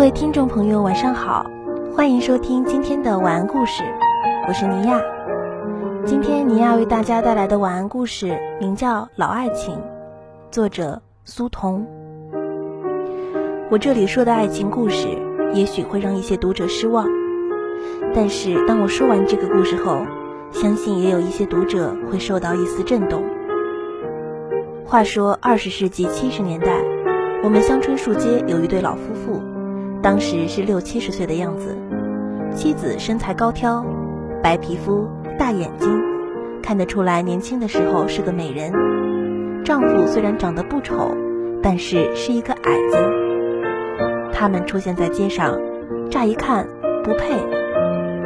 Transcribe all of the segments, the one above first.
各位听众朋友，晚上好，欢迎收听今天的晚安故事，我是尼亚。今天尼亚为大家带来的晚安故事名叫《老爱情》，作者苏童。我这里说的爱情故事，也许会让一些读者失望，但是当我说完这个故事后，相信也有一些读者会受到一丝震动。话说二十世纪七十年代，我们香椿树街有一对老夫妇，当时是六七十岁的样子，妻子身材高挑，白皮肤。大眼睛，看得出来年轻的时候是个美人。丈夫虽然长得不丑，但是是一个矮子。他们出现在街上，乍一看不配，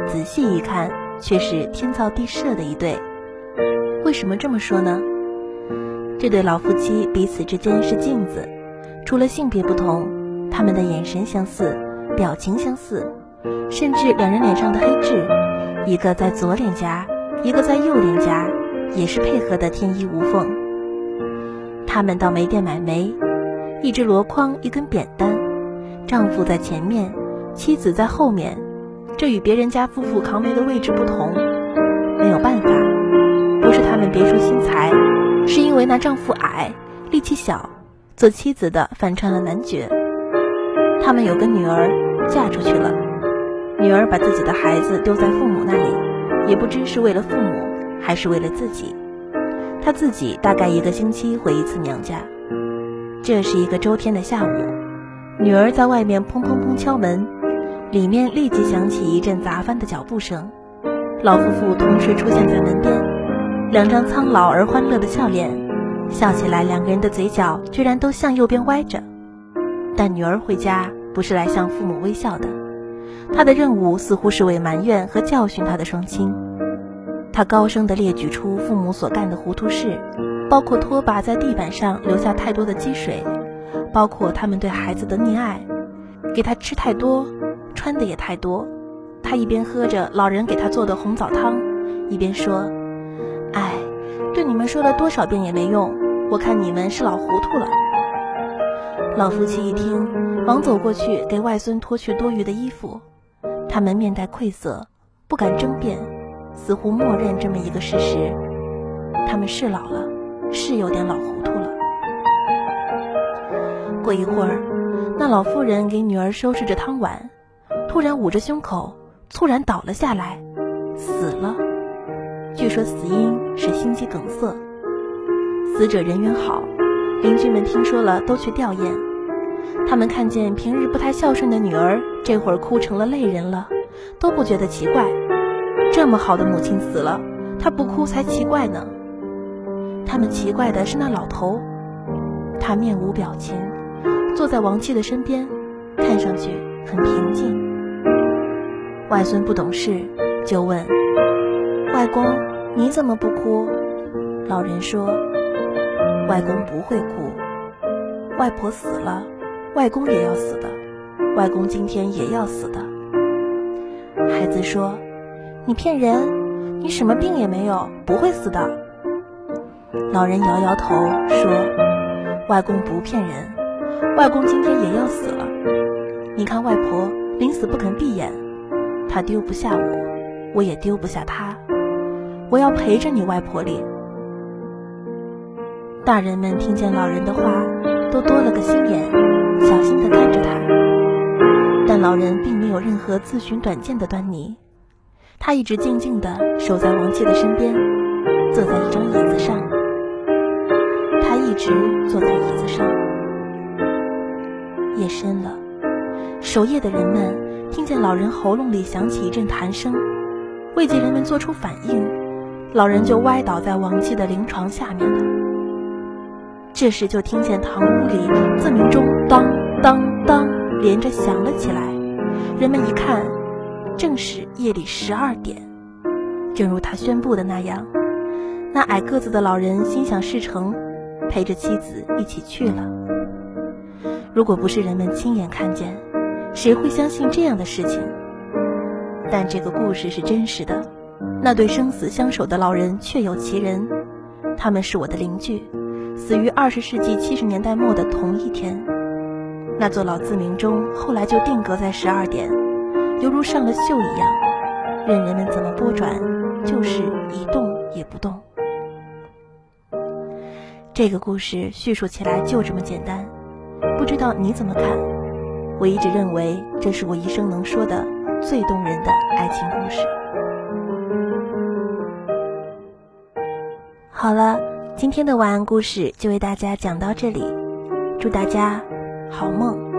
仔细一看却是天造地设的一对。为什么这么说呢？这对老夫妻彼此之间是镜子，除了性别不同，他们的眼神相似，表情相似，甚至两人脸上的黑痣。一个在左脸颊，一个在右脸颊，也是配合的天衣无缝。他们到煤店买煤，一只箩筐，一根扁担，丈夫在前面，妻子在后面。这与别人家夫妇扛煤的位置不同。没有办法，不是他们别出心裁，是因为那丈夫矮，力气小，做妻子的反串了男爵。他们有个女儿，嫁出去了。女儿把自己的孩子丢在父母那里，也不知是为了父母还是为了自己。她自己大概一个星期回一次娘家。这是一个周天的下午，女儿在外面砰砰砰敲门，里面立即响起一阵砸翻的脚步声。老夫妇同时出现在门边，两张苍老而欢乐的笑脸，笑起来两个人的嘴角居然都向右边歪着。但女儿回家不是来向父母微笑的。他的任务似乎是为埋怨和教训他的双亲。他高声地列举出父母所干的糊涂事，包括拖把在地板上留下太多的积水，包括他们对孩子的溺爱，给他吃太多，穿的也太多。他一边喝着老人给他做的红枣汤，一边说：“哎，对你们说了多少遍也没用，我看你们是老糊涂了。”老夫妻一听，忙走过去给外孙脱去多余的衣服。他们面带愧色，不敢争辩，似乎默认这么一个事实：他们是老了，是有点老糊涂了。过一会儿，那老妇人给女儿收拾着汤碗，突然捂着胸口，猝然倒了下来，死了。据说死因是心肌梗塞。死者人缘好，邻居们听说了都去吊唁。他们看见平日不太孝顺的女儿，这会儿哭成了泪人了，都不觉得奇怪。这么好的母亲死了，她不哭才奇怪呢。他们奇怪的是那老头，他面无表情，坐在王妻的身边，看上去很平静。外孙不懂事，就问：“外公，你怎么不哭？”老人说：“外公不会哭，外婆死了。”外公也要死的，外公今天也要死的。孩子说：“你骗人，你什么病也没有，不会死的。”老人摇摇头说：“外公不骗人，外公今天也要死了。你看外婆临死不肯闭眼，她丢不下我，我也丢不下她，我要陪着你外婆里。”大人们听见老人的话，都多了个心眼。小心地看着他，但老人并没有任何自寻短见的端倪。他一直静静地守在王妻的身边，坐在一张椅子上。他一直坐在椅子上。夜深了，守夜的人们听见老人喉咙里响起一阵痰声，未及人们做出反应，老人就歪倒在王妻的灵床下面了。这时就听见堂屋里自鸣钟当当当连着响了起来，人们一看，正是夜里十二点。正如他宣布的那样，那矮个子的老人心想事成，陪着妻子一起去了。如果不是人们亲眼看见，谁会相信这样的事情？但这个故事是真实的，那对生死相守的老人确有其人，他们是我的邻居。死于二十世纪七十年代末的同一天，那座老自鸣钟后来就定格在十二点，犹如上了锈一样，任人们怎么拨转，就是一动也不动。这个故事叙述起来就这么简单，不知道你怎么看？我一直认为这是我一生能说的最动人的爱情故事。好了，今天的晚安故事就为大家讲到这里，祝大家好梦。